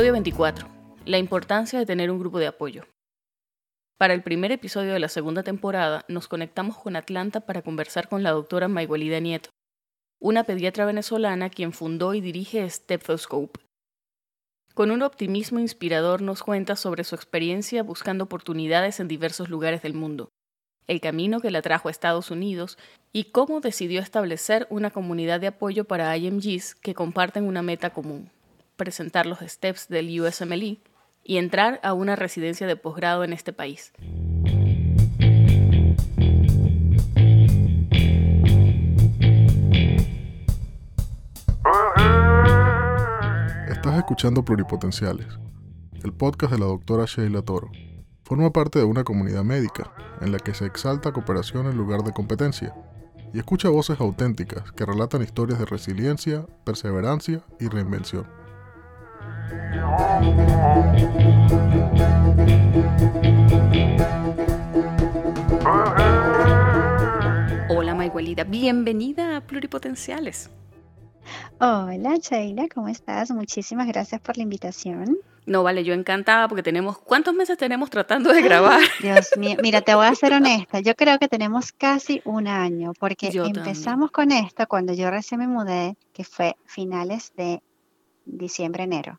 Episodio 24. La importancia de tener un grupo de apoyo. Para el primer episodio de la segunda temporada, nos conectamos con Atlanta para conversar con la doctora Maiguelida Nieto, una pediatra venezolana quien fundó y dirige Stethoscope. Con un optimismo inspirador nos cuenta sobre su experiencia buscando oportunidades en diversos lugares del mundo, el camino que la trajo a Estados Unidos y cómo decidió establecer una comunidad de apoyo para IMGs que comparten una meta común, presentar los steps del USMLE y entrar a una residencia de posgrado en este país. Estás escuchando Pluripotenciales, el podcast de la doctora Sheila Toro. Forma parte de una comunidad médica en la que se exalta cooperación en lugar de competencia y escucha voces auténticas que relatan historias de resiliencia, perseverancia y reinvención. Hola Maiguelida, bienvenida a Pluripotenciales. Hola Sheila, ¿cómo estás? Muchísimas gracias por la invitación. No, vale, yo encantada porque tenemos, ¿cuántos meses tenemos tratando de grabar? Dios mío, mira, te voy a ser honesta, yo creo que tenemos casi un año porque Yo empezamos con esto cuando yo recién me mudé, que fue finales de diciembre, enero,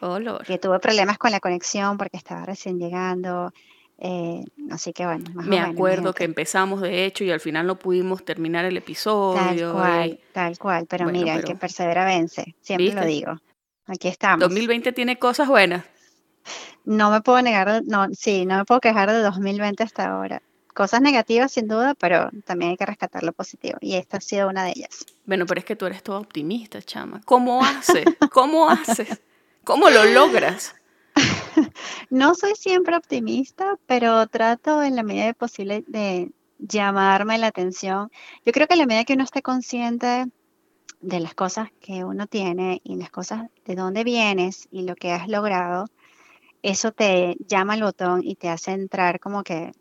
Oh, Lord. que tuve problemas con la conexión porque estaba recién llegando, eh, así que bueno, más o Me menos, acuerdo que empezamos de hecho y al final no pudimos terminar el Tal episodio. cual, y- tal cual, pero Bueno, mira, el que persevera vence, siempre lo digo. Aquí estamos. 2020 tiene cosas buenas. No me puedo negar, no, sí, no me puedo quejar de 2020 hasta ahora. Cosas negativas sin duda, pero también hay que rescatar lo positivo y esta ha sido una de ellas. Bueno, pero es que tú eres toda optimista, chama. ¿Cómo haces? ¿Cómo haces? ¿Cómo lo logras? No soy siempre optimista, pero trato en la medida de posible de llamarme la atención. Yo creo que en la medida que uno esté consciente de las cosas que uno tiene y las cosas de dónde vienes y lo que has logrado, eso te llama el botón y te hace entrar como que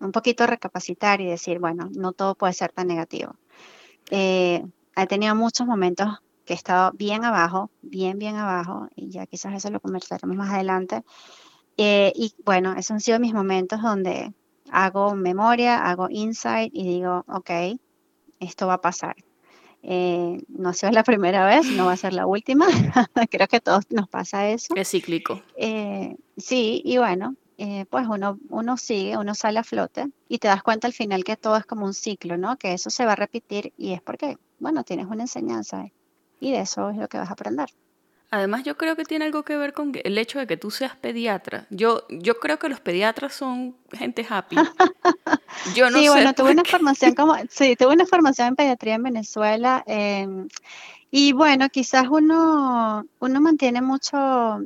un poquito recapacitar y decir, bueno, no todo puede ser tan negativo. Eh, he tenido muchos momentos que he estado bien abajo, bien, bien abajo, y ya quizás eso lo conversaremos más adelante. Eh, y bueno, esos han sido mis momentos donde hago memoria, hago insight y digo, ok, esto va a pasar. Eh, no ha sido la primera vez, no va a ser la última. Creo que a todos nos pasa eso. Es cíclico. Eh, sí, y bueno, eh, pues uno, uno sigue, uno sale a flote y te das cuenta al final que todo es como un ciclo, ¿no? Que eso se va a repetir y es porque, bueno, tienes una enseñanza ¿eh? y de eso es lo que vas a aprender. Además, yo creo que tiene algo que ver con el hecho de que tú seas pediatra. Yo, yo creo que los pediatras son gente happy. Yo no sí, sé bueno, tuve una formación como, sí, tuve una formación en pediatría en Venezuela em, y bueno, quizás uno, uno mantiene mucho,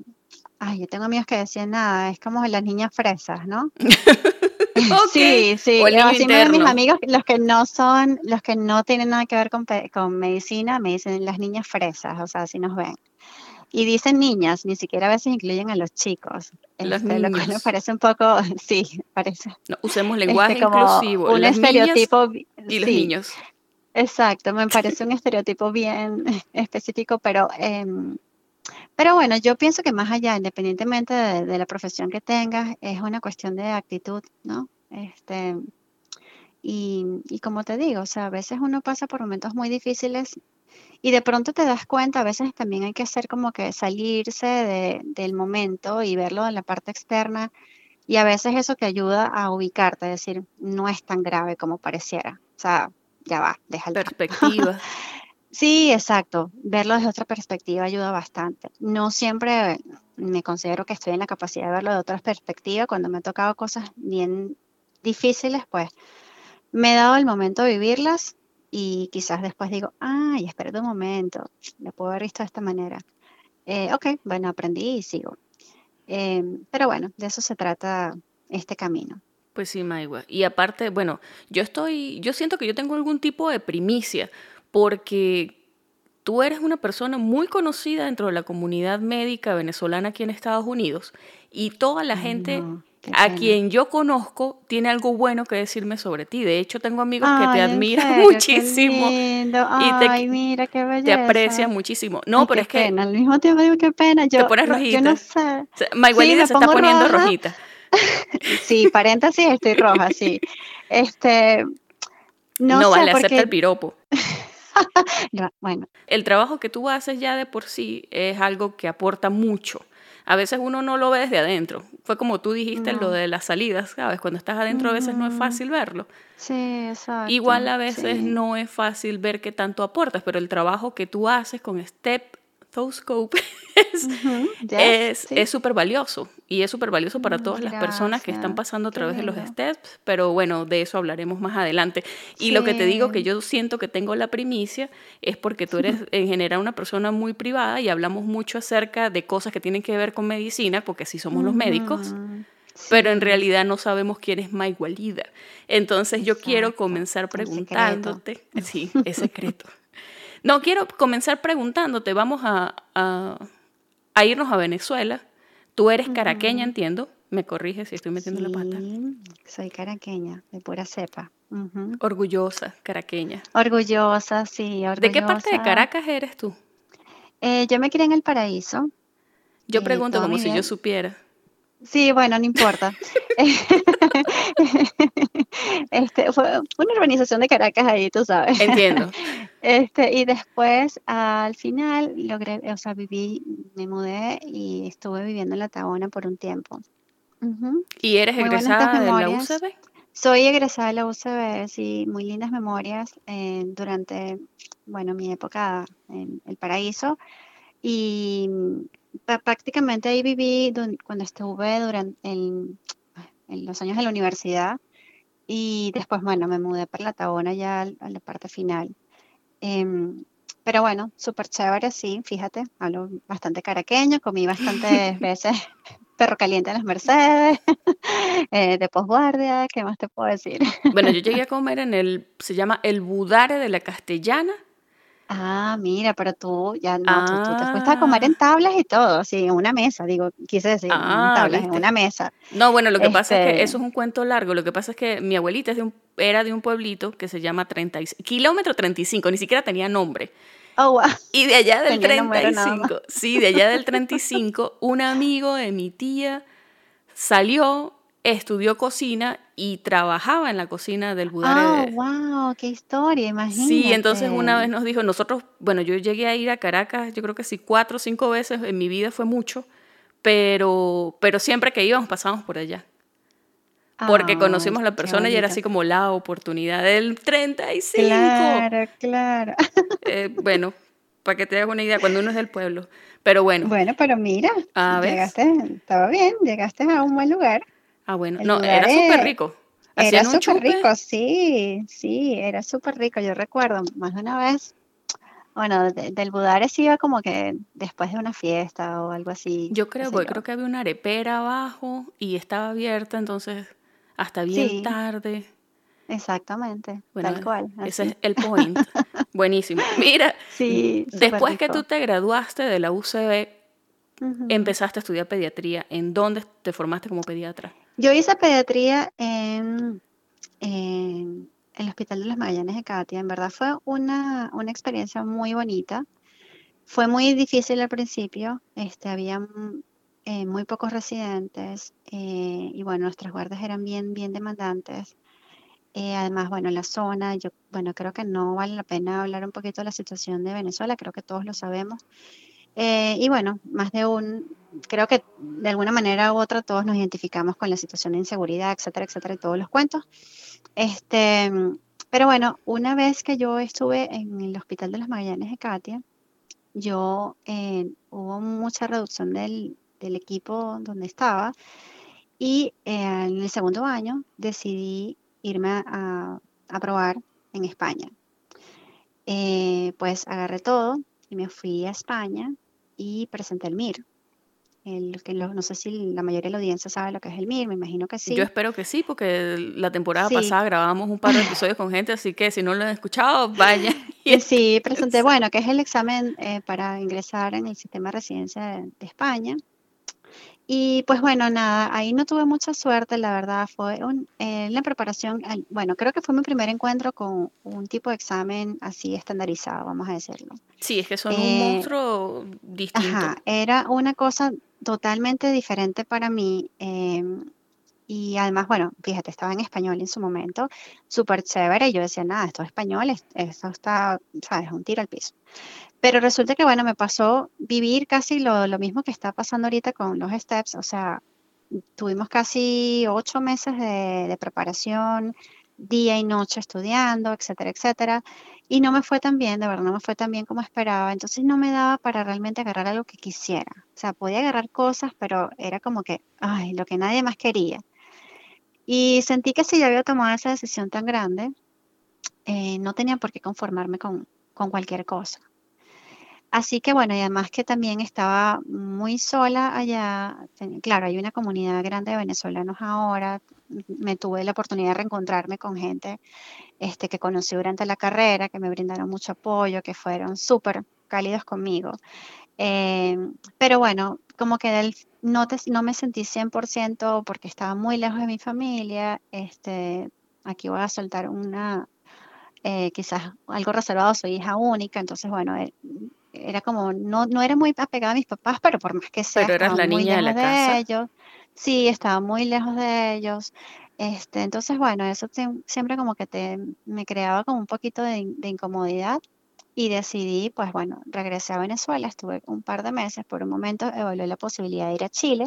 ay, yo tengo amigos que decían nada, es como las niñas fresas, ¿no? Ok. Sí, sí, O así me mis amigos, los que no son, los que no tienen nada que ver con, con medicina, me dicen las niñas fresas, o sea, así nos ven. Y dicen niñas, ni siquiera a veces incluyen a los chicos, Los este, lo cual me parece un poco, sí, parece No, usemos lenguaje este, como inclusivo. un las niñas estereotipo, bi- y los sí, niños. exacto, me parece un estereotipo bien específico, pero, em, pero bueno, yo pienso que más allá, independientemente de, de la profesión que tengas, es una cuestión de actitud, ¿no? Este, y, y como te digo, o sea, a veces uno pasa por momentos muy difíciles y de pronto te das cuenta, a veces también hay que hacer como que salirse de- del momento y verlo en la parte externa y a veces eso te ayuda a ubicarte, decir, no es tan grave como pareciera, o sea, ya va, déjalo. Perspectiva. Sí, exacto. Verlo desde otra perspectiva ayuda bastante. No siempre me considero que estoy en la capacidad de verlo de otra perspectiva. Cuando me ha tocado cosas bien difíciles, pues me he dado el momento de vivirlas y quizás después digo, ay, espérate un momento, lo puedo haber visto de esta manera. Eh, ok, bueno, aprendí y sigo. Em, pero bueno, de eso se trata este camino. Pues sí, Maigua. Y aparte, bueno, yo estoy, yo siento que yo tengo algún tipo de primicia, porque tú eres una persona muy conocida dentro de la comunidad médica venezolana aquí en Estados Unidos, y toda la Ay, gente no. a quien yo conozco tiene algo bueno que decirme sobre ti. De hecho, tengo amigos que te admiran muchísimo. y te, mira, qué te aprecian muchísimo. No, pero es que. Al mismo tiempo digo, qué pena. Yo, te pones rojita. Yo no sé. se está poniendo rojita. sí, paréntesis, estoy roja, sí. Este. No, no vale hacerte el piropo. bueno. El trabajo que tú haces ya de por sí es algo que aporta mucho a veces uno no lo ve desde adentro. Fue como tú dijiste lo de las salidas, ¿sabes? Cuando estás adentro a veces no es fácil verlo. Sí, exacto. Igual a veces no es fácil ver qué tanto aportas, pero el trabajo que tú haces con Step Scope es súper valioso y es súper valioso para todas las personas que están pasando a través de los steps, pero bueno, de eso hablaremos más adelante. Y lo que te digo que yo siento que tengo la primicia es porque tú eres en general una persona muy privada y hablamos mucho acerca de cosas que tienen que ver con medicina, porque sí somos los médicos. Pero en realidad no sabemos quién es Mike Walida. Entonces yo quiero comenzar preguntándote. Sí, es secreto. No, quiero comenzar preguntándote, vamos a, a, irnos a Venezuela. Tú eres caraqueña, entiendo. Me corrige si estoy metiendo la pata. Soy caraqueña, de pura cepa. Orgullosa, caraqueña. Orgullosa, sí, orgullosa. ¿De qué parte de Caracas eres tú? Eh, yo me crié en el paraíso. Yo eh, pregunto como si yo supiera. Sí, bueno, no importa. este, fue una urbanización de Caracas ahí, tú sabes. Entiendo. Este, y después, al final, logré, o sea, viví, me mudé y estuve viviendo en La Tabona por un tiempo. ¿Y eres egresada de la UCB? Soy egresada de la UCB, sí, muy lindas memorias eh, durante, bueno, mi época en El Paraíso. Y prácticamente ahí viví cuando estuve durante en, los años de la universidad y después, bueno, me mudé para la Tabona ya a la parte final. Em, pero bueno, súper chévere, sí, fíjate, hablo bastante caraqueño, comí bastantes veces perro caliente en las Mercedes, eh, de posguardia, ¿qué más te puedo decir? Bueno, yo llegué a comer en el, se llama el Budare de la Castellana, Ah, mira, pero tú ya no, tú, te fuiste a comer en ah. tablas y todo, sí, en una mesa, digo, quise decir, en ah, tablas, en una mesa. No, bueno, lo que pasa es que este eso es un cuento largo, lo que pasa es que mi abuelita es de un, era de un pueblito que se llama 36, kilómetro 35, ni siquiera tenía nombre. Oh, wow. Y de allá del 35, sí, de allá del 35, un amigo de mi tía salió estudió cocina y trabajaba en la cocina del Budare. ¡Oh, wow! ¡Qué historia! Imagínate. Sí, entonces una vez nos dijo, nosotros, bueno, yo llegué a ir a Caracas, yo creo que sí, cuatro o cinco veces en mi vida fue mucho, pero, pero siempre que íbamos pasábamos por allá. Porque conocimos a la persona y era así como la oportunidad del 35. Claro, claro. Eh, bueno, para que te hagas una idea, cuando uno es del pueblo. Pero bueno. Bueno, pero mira, llegaste, estaba bien, llegaste a un buen lugar. Ah, bueno, no, era súper rico. Era súper rico, sí, sí, era súper rico. Yo recuerdo más de una vez, bueno, del Budares iba como que después de una fiesta o algo así. Yo creo, porque creo que había una arepera abajo y estaba abierta, entonces hasta bien tarde. Exactamente, tal cual. Ese es el point. Buenísimo. Mira, sí, después que tú te graduaste de la UCB, empezaste a estudiar pediatría. ¿En dónde te formaste como pediatra? Yo hice pediatría en, el Hospital de los Magallanes de Katia. En verdad fue una, experiencia muy bonita. Fue muy difícil al principio. Este, había eh, muy pocos residentes eh, y bueno, nuestras guardias eran bien, bien demandantes. Eh, además, bueno, la zona, yo, bueno, creo que no vale la pena hablar un poquito de la situación de Venezuela, creo que todos lo sabemos. Y bueno, más de un, creo que de alguna manera u otra todos nos identificamos con la situación de inseguridad, etcétera, etcétera, y todos los cuentos. Este, pero bueno, una vez que yo estuve en el Hospital de los Magallanes de Katia, yo eh, hubo mucha reducción del, equipo donde estaba y eh, en el segundo año decidí irme a, probar en España. Eh, pues agarré todo y me fui a España y presenté el MIR, el, que no sé si la mayoría de la audiencia sabe lo que es el MIR, me imagino que sí. Yo espero que sí, porque la temporada pasada grabamos un par de episodios con gente, así que si no lo han escuchado, vayan. sí, presenté, bueno, que es el examen eh, para ingresar en el sistema de residencia de, España. Y pues bueno, nada, ahí no tuve mucha suerte, la verdad, fue un, eh, la preparación, bueno, creo que fue mi primer encuentro con un tipo de examen así estandarizado, vamos a decirlo. Sí, es que son un eh, monstruo distinto. Ajá, era una cosa totalmente diferente para mí. Em, y además, bueno, fíjate, estaba en español en su momento, súper chévere. Y yo decía, nada, esto es español, esto está, ¿sabes? Un tiro al piso. Pero resulta que, bueno, me pasó vivir casi lo, mismo que está pasando ahorita con los steps. O sea, tuvimos casi ocho meses de, de preparación, día y noche estudiando, etcétera, etcétera. Y no me fue tan bien, de verdad, no me fue tan bien como esperaba. Entonces no me daba para realmente agarrar algo que quisiera. O sea, podía agarrar cosas, pero era como que, ay, lo que nadie más quería. Y sentí que si yo había tomado esa decisión tan grande, eh, no tenía por qué conformarme con, con cualquier cosa. Así que bueno, y además que también estaba muy sola allá. Claro, hay una comunidad grande de venezolanos ahora. Me tuve la oportunidad de reencontrarme con gente este, que conocí durante la carrera, que me brindaron mucho apoyo, que fueron súper cálidos conmigo. Eh, pero bueno, como que del, no, no me sentí 100% porque estaba muy lejos de mi familia. Este, aquí voy a soltar una, eh, quizás algo reservado, soy hija única, entonces bueno, eh, era como, no, no era muy apegada a mis papás, pero por más que sea, pero eras la niña de la casa. ellos. Sí, estaba muy lejos de ellos. Este, entonces, bueno, eso siempre como que te, me creaba como un poquito de, de incomodidad y decidí, pues bueno, regresé a Venezuela, estuve un par de meses, por un momento evalué la posibilidad de ir a Chile.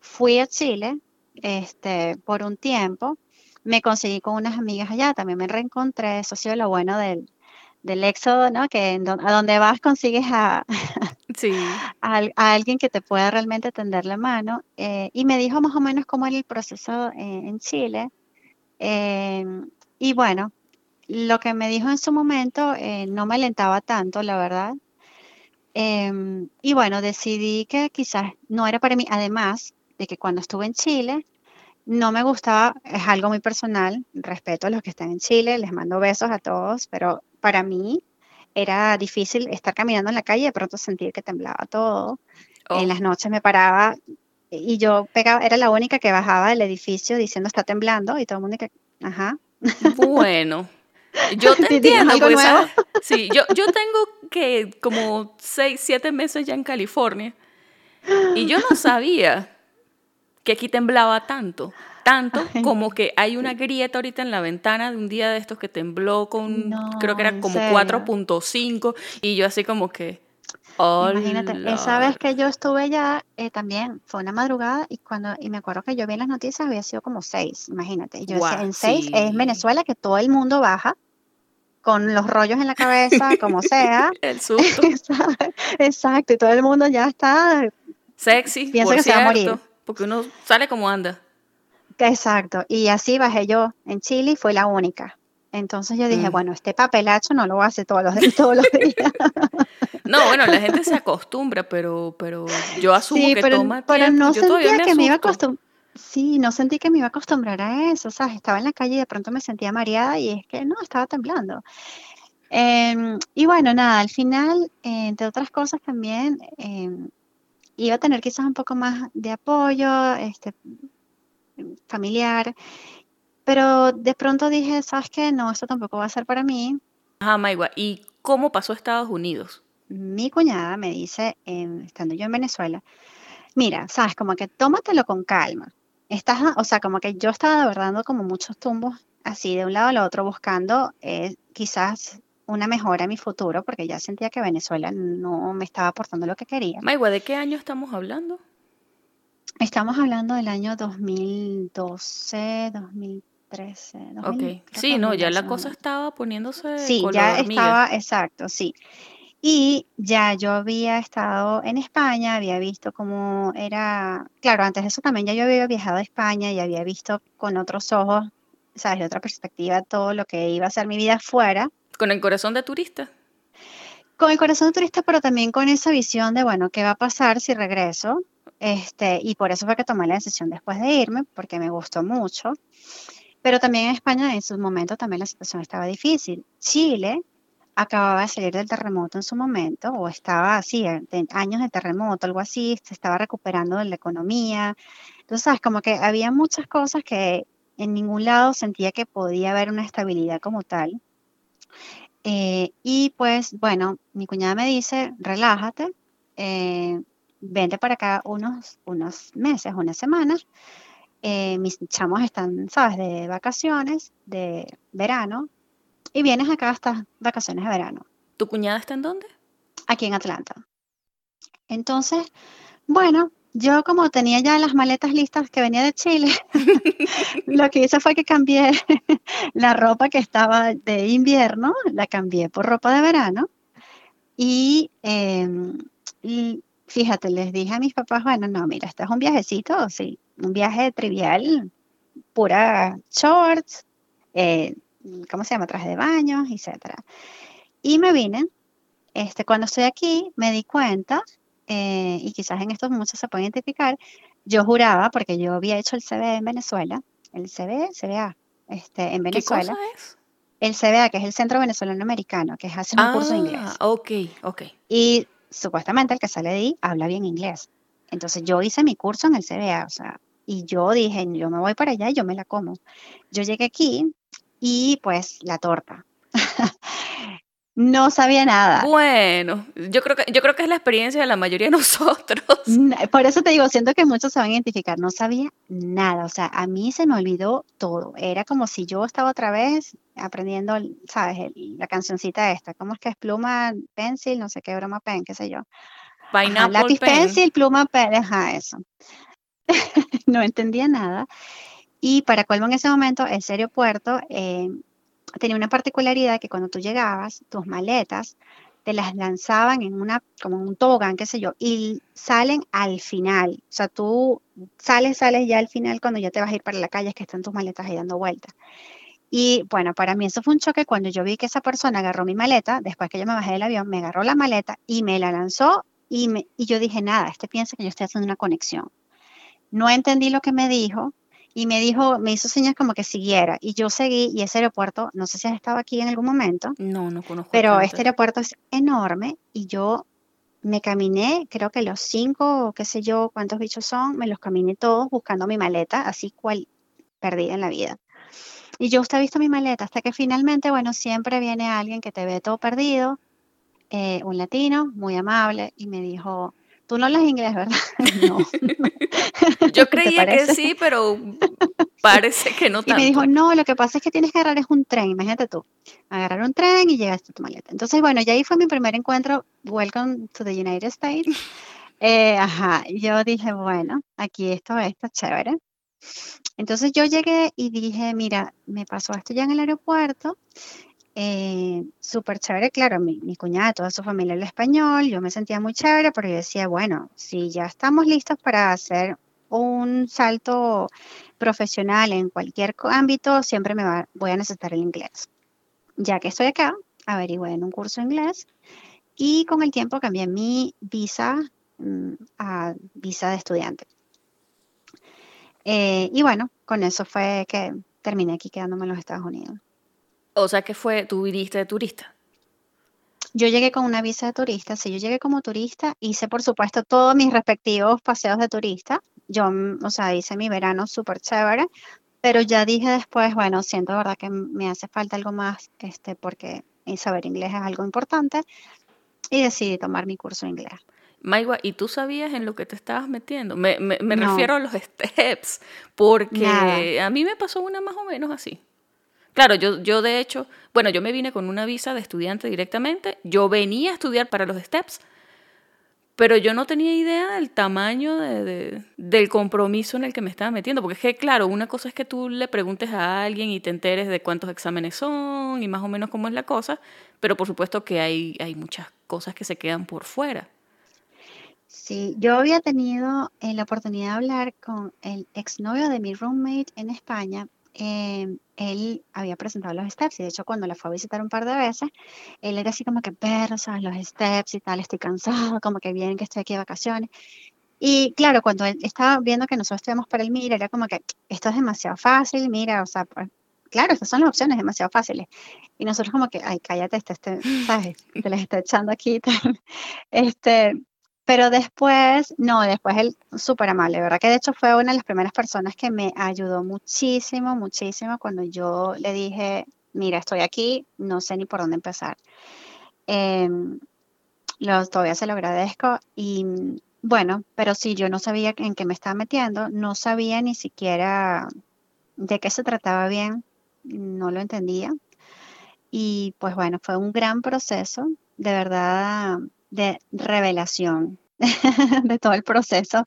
Fui a Chile este, por un tiempo, me conseguí con unas amigas allá, también me reencontré, eso ha sido lo bueno del, del éxodo, ¿no? Que a donde vas consigues a, sí. a, alguien que te pueda realmente tender la mano. Eh, y me dijo más o menos cómo era el proceso eh, en Chile. Eh, y bueno, lo que me dijo en su momento eh, no me alentaba tanto, la verdad. Em, y bueno, decidí que quizás no era para mí, además de que cuando estuve en Chile, no me gustaba, es algo muy personal, respeto a los que están en Chile, les mando besos a todos, pero para mí era difícil estar caminando en la calle y de pronto sentir que temblaba todo. En oh. las noches me paraba y yo pegaba, era la única que bajaba del edificio diciendo está temblando y todo el mundo que, ajá. Bueno. Yo te entiendo, porque, Sí, yo, yo tengo que como seis, siete meses ya en California y yo no sabía que aquí temblaba tanto, tanto como que hay una grieta ahorita en la ventana de un día de estos que tembló con, creo que era como 4.5 y yo así como que... Imagínate, esa vez que yo estuve ya eh, también fue una madrugada y cuando y me acuerdo que yo vi en las noticias había sido como seis, imagínate. Yo decía, en seis es Venezuela que todo el mundo baja con los rollos en la cabeza, como sea. el susto. Exacto, y todo el mundo ya está sexy, piensa que se va a morir. Porque uno sale como anda. Exacto, y así bajé yo en Chile y fue la única. Entonces yo dije, mm. bueno, este papelacho no lo hace todos los, todos los días. No, bueno, la gente se acostumbra, pero, pero yo asumo que pero, toma pero no sentía que me iba a acostumbrar. Sí, no sentí que me iba a acostumbrar a eso, o sea, estaba en la calle y de pronto me sentía mareada y es que no, estaba temblando. Em, y bueno, nada, al final, entre otras cosas también, em, iba a tener quizás un poco más de apoyo este, familiar, pero de pronto dije, ¿sabes qué? No, esto tampoco va a ser para mí. Ajá, Maigua, ¿y cómo pasó a Estados Unidos? Mi cuñada me dice, estando yo en Venezuela, mira, sabes, como que tómatelo con calma. Estás, o sea, como que yo estaba de verdad dando como muchos tumbos así de un lado al otro buscando eh, quizás una mejora en mi futuro porque ya sentía que Venezuela no me estaba aportando lo que quería. Maigua, ¿de qué año estamos hablando? Estamos hablando del año 2012, 2013. Ok, sí, no, ya la cosa estaba poniéndose. Sí, ya estaba, exacto, sí. Y ya yo había estado en España, había visto cómo era, claro, antes de eso también ya yo había viajado a España y había visto con otros ojos, sabes, de otra perspectiva todo lo que iba a ser mi vida fuera. Con el corazón de turista. Con el corazón de turista, pero también con esa visión de, bueno, ¿qué va a pasar si regreso? Este, y por eso fue que tomé la decisión después de irme, porque me gustó mucho. Pero también en España en sus momentos también la situación estaba difícil. Chile, acababa de salir del terremoto en su momento, o estaba así, años de terremoto, algo así, se estaba recuperando de la economía. Entonces, ¿sabes? como que había muchas cosas que en ningún lado sentía que podía haber una estabilidad como tal. Eh, y pues, bueno, mi cuñada me dice, relájate, eh, vente para acá unos, unos meses, unas semanas. Eh, mis chamos están, ¿sabes?, de vacaciones, de verano, y vienes acá a estas vacaciones de verano. ¿Tu cuñada está en dónde? Aquí en Atlanta. Entonces, bueno, yo como tenía ya las maletas listas que venía de Chile, lo que hice fue que cambié la ropa que estaba de invierno, la cambié por ropa de verano. Y, em, y fíjate, les dije a mis papás, bueno, no, mira, este es un viajecito, sí, un viaje trivial, pura shorts, eh, ¿cómo se llama? Traje de baño, etcétera. Y me vine, este, cuando estoy aquí, me di cuenta, eh, y quizás en estos muchos se pueden identificar, yo juraba, porque yo había hecho el CBA en Venezuela, el CBA, CBA, este, en Venezuela. ¿Qué cosa es? El CBA, que es el Centro Venezolano Americano, que es hacer un curso de inglés. Ah, ok, ok. Y supuestamente el que sale de ahí habla bien inglés. Entonces yo hice mi curso en el CBA, o sea, y yo dije, yo me voy para allá y yo me la como. Yo llegué aquí y pues la torta. No sabía nada. Bueno, yo creo que yo creo que es la experiencia de la mayoría de nosotros. Por eso te digo, siento que muchos se van a identificar, no sabía nada, o sea, a mí se me olvidó todo. Era como si yo estaba otra vez aprendiendo, sabes, la cancioncita esta, ¿cómo es que es pluma, pencil, no sé qué broma pen, qué sé yo. lápiz pencil, pluma pen, ajá, eso. no entendía nada. Y para colmo en ese momento, ese aeropuerto eh, tenía una particularidad que cuando tú llegabas, tus maletas te las lanzaban en una, como un tobogán, qué sé yo, y salen al final. O sea, tú sales, sales ya al final cuando ya te vas a ir para la calle, es que están tus maletas ahí dando vueltas. Y bueno, para mí eso fue un choque cuando yo vi que esa persona agarró mi maleta, después que yo me bajé del avión, me agarró la maleta y me la lanzó y, yo dije, nada, este piensa que yo estoy haciendo una conexión. No entendí lo que me dijo, y me dijo, me hizo señas como que siguiera y yo seguí y ese aeropuerto, no sé si has estado aquí en algún momento. No, no conozco. Pero este aeropuerto es enorme y yo me caminé, creo que los cinco o qué sé yo cuántos bichos son, me los caminé todos buscando mi maleta, así cual perdida en la vida. Y yo usted ha visto mi maleta hasta que finalmente, bueno, siempre viene alguien que te ve todo perdido, eh, un latino muy amable y me dijo, Tú no hablas inglés, ¿verdad? No. Yo creía que sí, pero parece que no tanto. Y me dijo, no, lo que pasa es que tienes que agarrar es un tren, imagínate tú. Agarrar un tren y llegaste a tu maleta. Entonces, bueno, ya ahí fue mi primer encuentro, Welcome to the United States. Eh, ajá, yo dije, bueno, aquí esto está chévere. Entonces yo llegué y dije, mira, me pasó esto ya en el aeropuerto eh, súper chévere, claro, mi, cuñada, toda su familia el español, yo me sentía muy chévere, pero yo decía, bueno, si ya estamos listos para hacer un salto profesional en cualquier ámbito, siempre me voy a necesitar el inglés. Ya que estoy acá, averigüé en un curso de inglés y con el tiempo cambié mi visa mm, a visa de estudiante. Eh, y bueno, con eso fue que terminé aquí quedándome en los Estados Unidos. O sea que fue, tú viniste de turista. Yo llegué con una visa de turista, sí, yo llegué como turista, hice por supuesto todos mis respectivos paseos de turista. Yo, mm, o sea, hice mi verano súper chévere, pero ya dije después, bueno, siento verdad que me hace falta algo más, este, porque saber inglés es algo importante, y decidí tomar mi curso de inglés. Maigua, ¿y tú sabías en lo que te estabas metiendo? Me, me, refiero a los steps, porque a mí me pasó una más o menos así. Claro, yo, yo de hecho, bueno, yo me vine con una visa de estudiante directamente, yo venía a estudiar para los STEPS, pero yo no tenía idea del tamaño de, del compromiso en el que me estaba metiendo, porque es que, claro, una cosa es que tú le preguntes a alguien y te enteres de cuántos exámenes son y más o menos cómo es la cosa, pero por supuesto que hay, hay muchas cosas que se quedan por fuera. Sí, yo había tenido eh, la oportunidad de hablar con el exnovio de mi roommate en España Em, él había presentado los steps y de hecho cuando la fue a visitar un par de veces, él era así como que, pero. Los steps y tal, estoy cansado, como que bien que estoy aquí de vacaciones. Y claro, cuando él estaba viendo que nosotros estudiamos para el MIR, era como que esto es demasiado fácil, mira, o sea, pues, claro, estas son las opciones demasiado fáciles. Y nosotros como que, ay, cállate, este, este, ¿sabes? Te les está echando aquí. Este, pero después, no, después él súper amable, ¿verdad? Que de hecho fue una de las primeras personas que me ayudó muchísimo, muchísimo cuando yo le dije, mira, estoy aquí, no sé ni por dónde empezar. Eh, todavía se lo agradezco y bueno, pero sí, yo no sabía en qué me estaba metiendo, no sabía ni siquiera de qué se trataba bien, no lo entendía. Y pues bueno, fue un gran proceso, de verdad, de revelación de todo el proceso.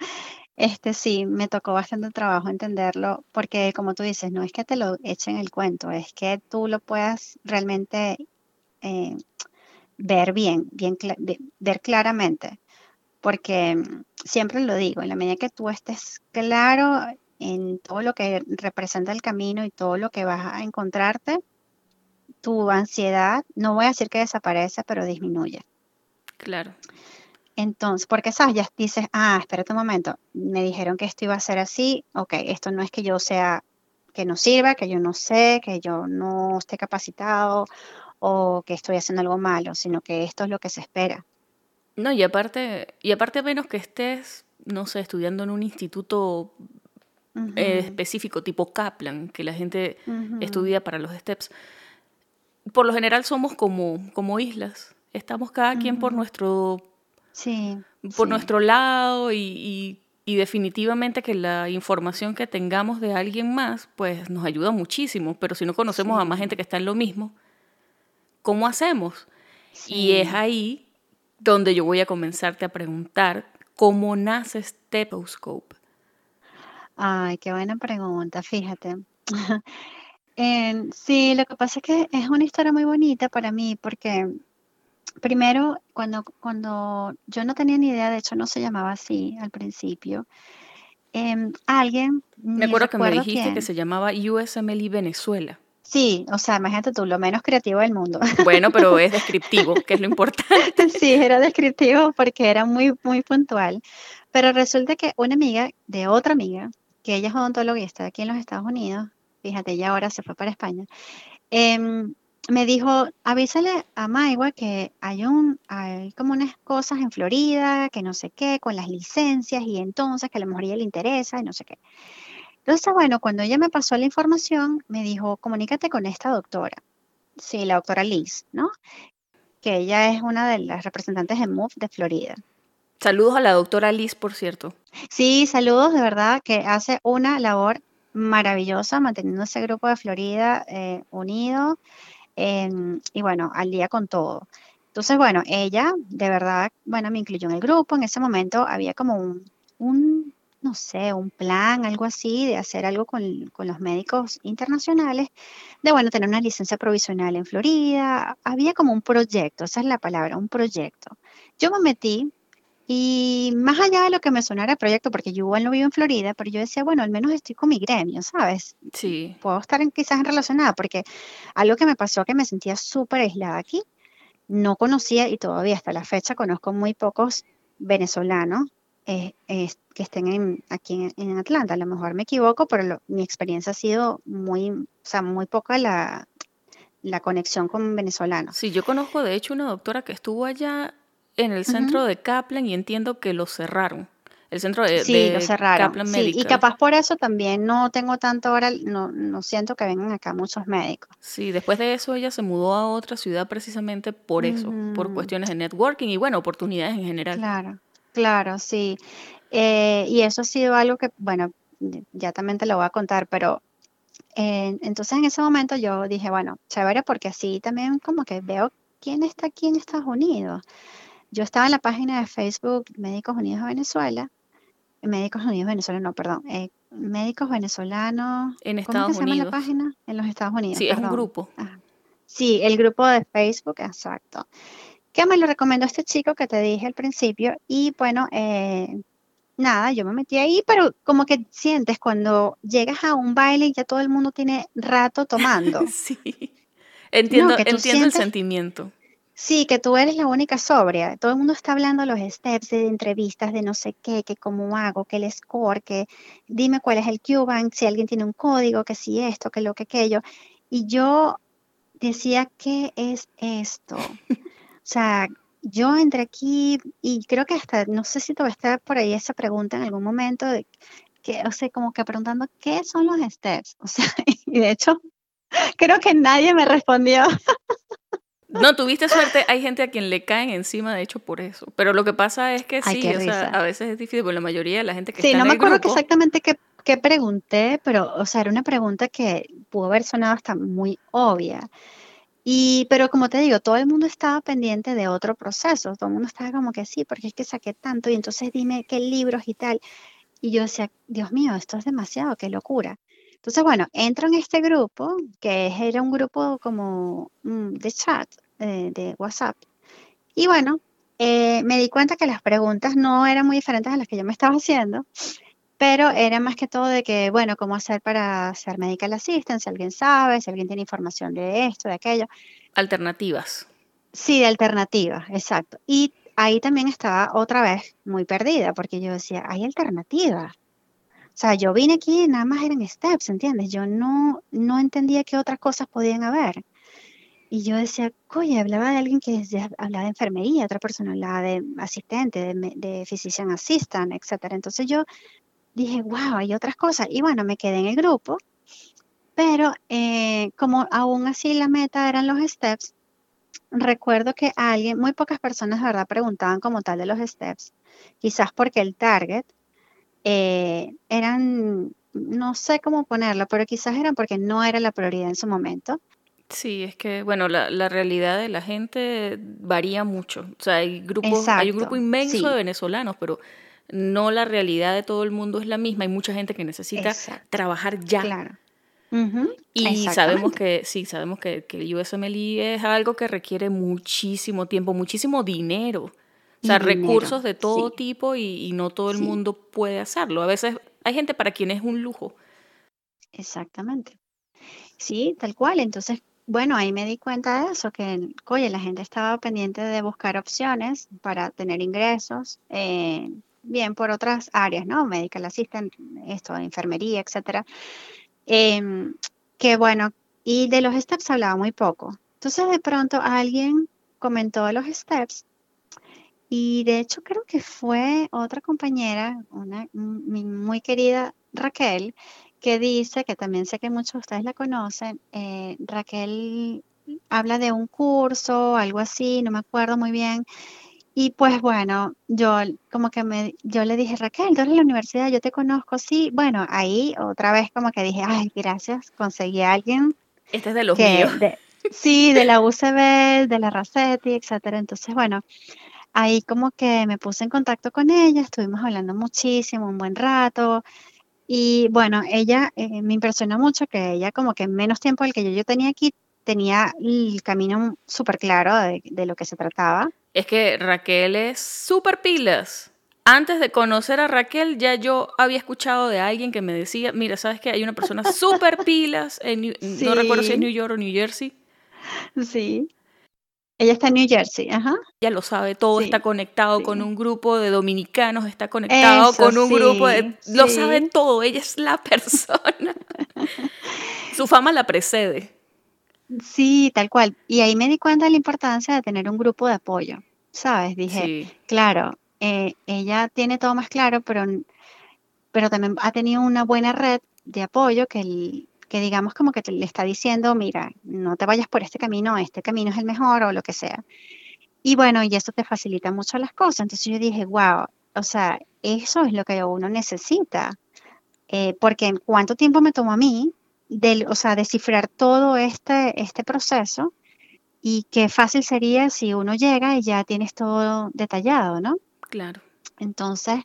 Este sí, me tocó bastante trabajo entenderlo, porque como tú dices, no es que te lo echen el cuento, es que tú lo puedas realmente eh, ver bien, bien ver claramente, porque siempre lo digo, en la medida que tú estés claro en todo lo que representa el camino y todo lo que vas a encontrarte, tu ansiedad, no voy a decir que desaparece, pero disminuye. Claro. Entonces, porque sabes, ya dices, ah, espérate un momento, me dijeron que esto iba a ser así, ok, esto no es que yo sea, que no sirva, que yo no sé, que yo no esté capacitado o que estoy haciendo algo malo, sino que esto es lo que se espera. No, y aparte, y aparte a menos que estés, no sé, estudiando en un instituto eh, específico tipo Kaplan, que la gente estudia para los STEPS, por lo general somos como, como islas. Estamos cada quien por nuestro sí, por nuestro lado y, definitivamente que la información que tengamos de alguien más, pues nos ayuda muchísimo, pero si no conocemos a más gente que está en lo mismo, ¿cómo hacemos? Y es ahí donde yo voy a comenzarte a preguntar cómo nace Stethoscope. Ay, qué buena pregunta, fíjate. sí, lo que pasa es que es una historia muy bonita para mí porque primero, cuando, cuando yo no tenía ni idea, de hecho no se llamaba así al principio, em, alguien... Me acuerdo que me dijiste que se llamaba USMLE Venezuela. Sí, o sea, imagínate tú, lo menos creativo del mundo. Bueno, pero es descriptivo, que es lo importante. Sí, era descriptivo porque era muy, muy puntual. Pero resulta que una amiga de otra amiga, que ella es odontóloga y está aquí en los Estados Unidos, fíjate, ella ahora se fue para España, eh, me dijo, avísale a Maigua que hay, un, hay como unas cosas en Florida, que no sé qué, con las licencias y entonces que a lo mejor a ella le interesa y no sé qué. Entonces, bueno, cuando ella me pasó la información, me dijo, comunícate con esta doctora. Sí, la doctora Liz, ¿no? Que ella es una de las representantes de MOVE de Florida. Saludos a la doctora Liz, por cierto. Sí, saludos, de verdad, que hace una labor maravillosa manteniendo ese grupo de Florida eh, unido y bueno, al día con todo. Entonces, bueno, ella de verdad, bueno, me incluyó en el grupo. En ese momento había como un, un no sé, un plan, algo así, de hacer algo con, con, los médicos internacionales, de, bueno, tener una licencia provisional en Florida. Había como un proyecto, esa es la palabra, un proyecto. Yo me metí y más allá de lo que me sonara el proyecto, porque yo igual no vivo en Florida, pero yo decía, bueno, al menos estoy con mi gremio, ¿sabes? Sí. Puedo estar en, quizás en relacionada, porque algo que me pasó que me sentía súper aislada aquí, no conocía y todavía hasta la fecha conozco muy pocos venezolanos eh, que estén aquí en, Atlanta. A lo mejor me equivoco, pero mi experiencia ha sido muy, o sea, muy poca la, la conexión con venezolanos. Sí, yo conozco de hecho una doctora que estuvo allá en el centro de Kaplan y entiendo que lo cerraron. El centro de, sí, lo cerraron. Kaplan sí, y capaz por eso también no tengo tanto ahora, no, no siento que vengan acá muchos médicos. Sí, después de eso ella se mudó a otra ciudad precisamente por eso, por cuestiones de networking y bueno, oportunidades en general. Claro, claro, sí. Eh, y eso ha sido algo que, bueno, ya también te lo voy a contar, pero eh, entonces en ese momento yo dije, bueno, chévere, porque así también como que veo quién está aquí en Estados Unidos. Yo estaba en la página de Facebook Médicos Unidos de Venezuela, Médicos Unidos Venezuela, no, perdón, eh, Médicos Venezolanos. En Estados ¿cómo se llama la página? En los Estados Unidos. Sí, es un grupo. Sí, el grupo de Facebook, exacto. Que me lo recomendó este chico que te dije al principio. Y bueno, eh, nada, yo me metí ahí, pero como que sientes cuando llegas a un baile y ya todo el mundo tiene rato tomando. sí. Entiendo, entiendo el sentimiento. Sí, que tú eres la única sobria. Todo el mundo está hablando los steps de entrevistas, de no sé qué, que cómo hago, que el score, que dime cuál es el QBank, si alguien tiene un código, que si esto, que lo que aquello. Y yo decía, ¿qué es esto? O sea, yo entré aquí y creo que hasta, no sé si todavía está por ahí esa pregunta en algún momento, de que, o sea, como que preguntando, ¿qué son los steps? O sea, y de hecho, creo que nadie me respondió. No, tuviste suerte. Hay gente a quien le caen encima, de hecho, por eso. Pero lo que pasa es que sí, o sea, a veces es difícil, porque la mayoría de la gente que sí, está no en me el acuerdo grupo, exactamente qué, qué pregunté, pero, o sea, era una pregunta que pudo haber sonado hasta muy obvia. Y, pero como te digo, todo el mundo estaba pendiente de otro proceso, todo el mundo estaba como que sí, porque es que saqué tanto y entonces dime qué libros y tal. Y yo decía, Dios mío, esto es demasiado, qué locura. Entonces, bueno, entro en este grupo, que era un grupo como mm, de chat, eh, de WhatsApp. Y bueno, eh, me di cuenta que las preguntas no eran muy diferentes a las que yo me estaba haciendo, pero era más que todo de que, bueno, cómo hacer para hacer medical assistant, si alguien sabe, si alguien tiene información de esto, de aquello. alternativas. Sí, de alternativas, exacto. Y ahí también estaba otra vez muy perdida, porque yo decía, hay alternativas. O sea, yo vine aquí y nada más eran steps, ¿entiendes? Yo no, no entendía qué otras cosas podían haber. Y yo decía, oye, hablaba de alguien que hablaba de enfermería, otra persona hablaba de asistente, de, de physician assistant, etcétera. Entonces yo dije, wow, hay otras cosas. Y bueno, me quedé en el grupo, pero eh, como aún así la meta eran los steps, recuerdo que alguien, muy pocas personas de verdad preguntaban como tal de los steps, quizás porque el target eh, eran, no sé cómo ponerlo, pero quizás eran porque no era la prioridad en su momento. Sí, es que, bueno, la, la realidad de la gente varía mucho. O sea, hay grupos, hay un grupo inmenso sí, de venezolanos, pero no la realidad de todo el mundo es la misma. Hay mucha gente que necesita exacto, trabajar ya. claro. Y sabemos que, sí, sabemos que, que el USMLE es algo que requiere muchísimo tiempo, muchísimo dinero. O sea, dinero, recursos de todo sí, tipo y, y no todo el sí, mundo puede hacerlo. A veces hay gente para quien es un lujo. exactamente. Sí, tal cual. Entonces, bueno, ahí me di cuenta de eso, que, oye, la gente estaba pendiente de buscar opciones para tener ingresos, eh, bien por otras áreas, ¿no? Medical assistant, esto, enfermería, etcétera. Em, que bueno, y de los steps hablaba muy poco. Entonces, de pronto alguien comentó los steps y de hecho creo que fue otra compañera, una muy querida Raquel, que dice, que también sé que muchos de ustedes la conocen, eh, Raquel habla de un curso, algo así, no me acuerdo muy bien. Y pues bueno, yo como que me, yo le dije, Raquel, tú eres de la universidad, yo te conozco, sí. Bueno, ahí otra vez como que dije, ay, gracias, conseguí a alguien Este es de los que, míos. de, sí, de la UCB, de la Racetti, etcétera. Entonces, bueno, ahí como que me puse en contacto con ella, estuvimos hablando muchísimo, un buen rato. Y bueno, ella eh, me impresionó mucho que ella como que en menos tiempo del que yo, yo tenía aquí, tenía el camino súper claro de, de lo que se trataba. Es que Raquel es súper pilas. Antes de conocer a Raquel, ya yo había escuchado de alguien que me decía, mira, ¿sabes que hay una persona súper pilas en New- no recuerdo si es New York o New Jersey? sí. Ella está en New Jersey, ajá. Ya lo sabe todo, está Sí, conectado con un grupo de dominicanos, está conectado Eso con un grupo de... Lo sabe todo, ella es la persona. Su fama la precede. Sí, tal cual. Y ahí me di cuenta de la importancia de tener un grupo de apoyo, ¿sabes? Dije, Sí, claro, eh, ella tiene todo más claro, pero, pero también ha tenido una buena red de apoyo que, el- que digamos como que te- le está diciendo, mira, no te vayas por este camino, este camino es el mejor o lo que sea. Y bueno, y eso te facilita mucho las cosas. Entonces yo dije, wow, o sea, eso es lo que uno necesita. Eh, porque en cuánto tiempo me tomó a mí, del, o sea, descifrar todo este, este proceso y qué fácil sería si uno llega y ya tienes todo detallado, ¿no? claro. Entonces,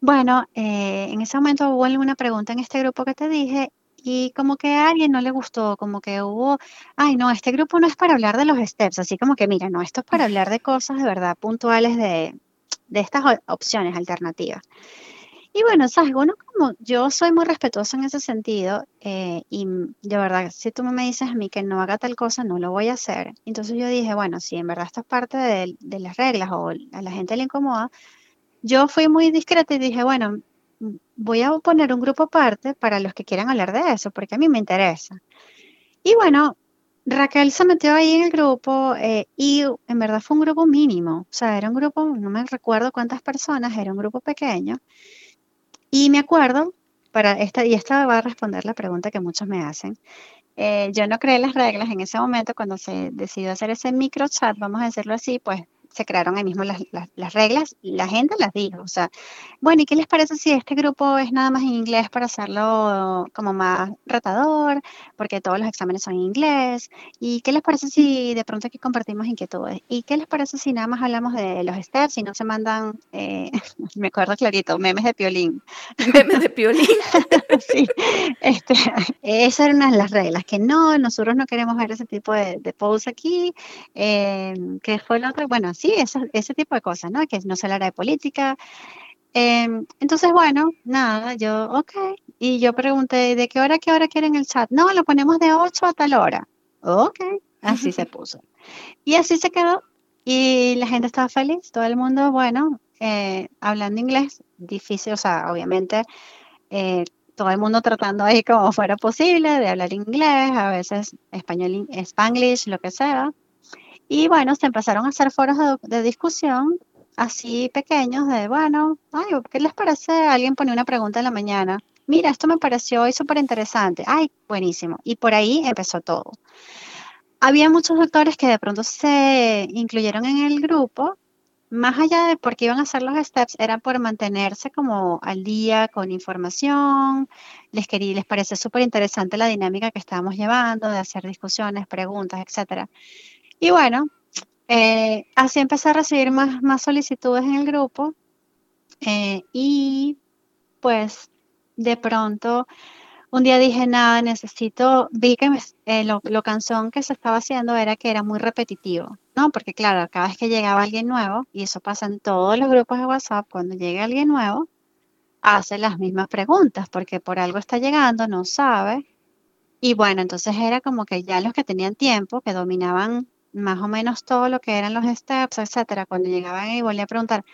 bueno, eh, en ese momento hubo una pregunta en este grupo que te dije y como que a alguien no le gustó, como que hubo, ay, no, este grupo no es para hablar de los steps, así como que, mira, no, esto es para hablar de cosas de verdad puntuales de, de estas opciones alternativas. Y bueno, sabes, uno como yo soy muy respetuosa en ese sentido eh, y de verdad, si tú me dices a mí que no haga tal cosa, no lo voy a hacer. Entonces yo dije, bueno, si en verdad esto es parte de, de las reglas o a la gente le incomoda, yo fui muy discreta y dije, bueno, voy a poner un grupo aparte para los que quieran hablar de eso, porque a mí me interesa. Y bueno, Raquel se metió ahí en el grupo eh, y en verdad fue un grupo mínimo, o sea, era un grupo, no me recuerdo cuántas personas, era un grupo pequeño. Y me acuerdo, para esta, y esta va a responder la pregunta que muchos me hacen, eh, yo no creé las reglas en ese momento cuando se decidió hacer ese micro chat, vamos a decirlo así, pues se crearon ahí mismo las, las, reglas y la gente las dijo. O sea, bueno, ¿y qué les parece si este grupo es nada más en inglés para hacerlo como más retador? Porque todos los exámenes son en inglés. ¿Y qué les parece si de pronto aquí compartimos inquietudes? ¿Y qué les parece si nada más hablamos de los steps y no se mandan, eh, me acuerdo clarito, memes de piolín? Memes de piolín. sí, este, esas eran las reglas, que no, nosotros no queremos ver ese tipo de, de posts aquí. Eh, ¿Qué fue lo otro? Bueno, sí, ese tipo de cosas, ¿no? Que no se hablara de política. Em, entonces, bueno, nada, yo, ok. Y yo pregunté, ¿de qué hora qué hora quieren el chat? No, lo ponemos de 8 a tal hora. Ok, así se puso. Y así se quedó. Y la gente estaba feliz, todo el mundo, bueno, eh, hablando inglés, difícil, o sea, obviamente, eh, todo el mundo tratando ahí como fuera posible de hablar inglés, a veces español, spanglish, lo que sea. Y bueno, se empezaron a hacer foros de, discusión así pequeños de, bueno, ay, ¿qué les parece? Alguien pone una pregunta en la mañana. Mira, esto me pareció hoy súper interesante. Ay, buenísimo. Y por ahí empezó todo. Había muchos doctores que de pronto se incluyeron en el grupo, más allá de por qué iban a hacer los steps, era por mantenerse como al día con información. Les quería, les parece súper interesante la dinámica que estábamos llevando, de hacer discusiones, preguntas, etcétera. Y bueno, eh, así empecé a recibir más, más solicitudes en el grupo eh, y pues de pronto un día dije, nada, necesito, vi que eh, lo, lo cansón que se estaba haciendo era que era muy repetitivo, ¿no? Porque claro, cada vez que llegaba alguien nuevo, y eso pasa en todos los grupos de WhatsApp, cuando llega alguien nuevo, hace las mismas preguntas, porque por algo está llegando, no sabe. Y bueno, entonces era como que ya los que tenían tiempo, que dominaban más o menos todo lo que eran los steps, etcétera, cuando llegaban y volvía a preguntar,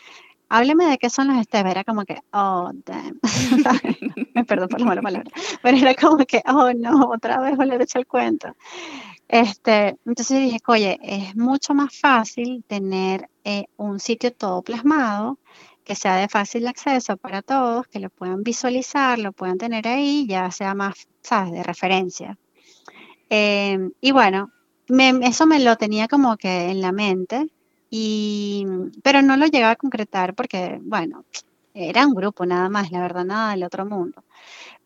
hábleme de qué son los steps, era como que, oh, damn, me perdón por la mala palabra, pero era como que, oh, no, otra vez volver a echar el cuento. Este, entonces dije, oye, es mucho más fácil tener eh, un sitio todo plasmado, que sea de fácil acceso para todos, que lo puedan visualizar, lo puedan tener ahí, ya sea más, ¿sabes?, de referencia. Em, y bueno, eso me lo tenía como que en la mente, y, pero no lo llegaba a concretar porque, bueno, era un grupo nada más, la verdad, nada del otro mundo.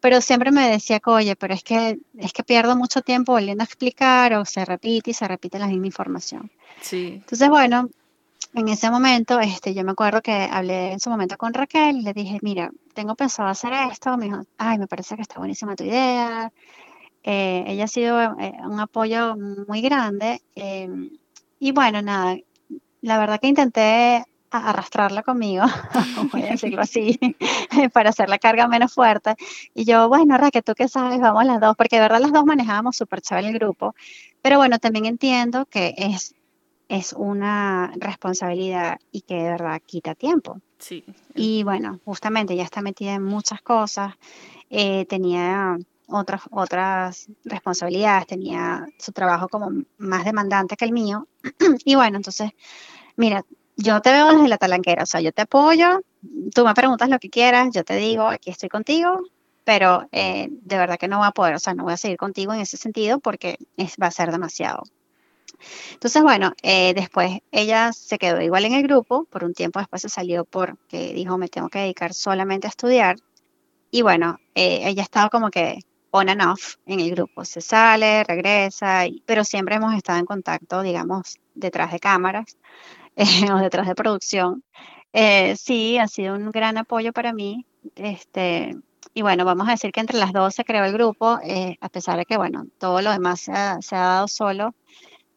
Pero siempre me decía, oye, pero es que, es que pierdo mucho tiempo volviendo a explicar o se repite y se repite la misma información. Sí. Entonces, bueno, en ese momento, este, yo me acuerdo que hablé en su momento con Raquel y le dije, mira, tengo pensado hacer esto. Me dijo, ay, me parece que está buenísima tu idea. Eh, ella ha sido eh, un apoyo muy grande. Eh, y bueno, nada, la verdad que intenté arrastrarla conmigo, voy a decirlo así, para hacer la carga menos fuerte. Y yo, bueno, Raquel, tú qué sabes, vamos las dos, porque de verdad las dos manejábamos súper chévere el grupo. Pero bueno, también entiendo que es, es una responsabilidad y que de verdad quita tiempo. Sí. Y bueno, justamente ella está metida en muchas cosas. tenía otras, otras responsabilidades, tenía su trabajo como más demandante que el mío. y bueno, entonces, mira, yo te veo desde la talanquera, o sea, yo te apoyo, tú me preguntas lo que quieras, yo te digo, aquí estoy contigo, pero eh, de verdad que no voy a poder, o sea, no voy a seguir contigo en ese sentido porque es, va a ser demasiado. Entonces, bueno, eh, después ella se quedó igual en el grupo, por un tiempo después se salió porque dijo, me tengo que dedicar solamente a estudiar. Y bueno, eh, ella estaba como que on and off en el grupo. Se sale, regresa, pero siempre hemos estado en contacto, digamos, detrás de cámaras eh, o detrás de producción. Eh, sí, ha sido un gran apoyo para mí. Este, y bueno, vamos a decir que entre las dos se creó el grupo, eh, a pesar de que, bueno, todo lo demás se ha, dado solo.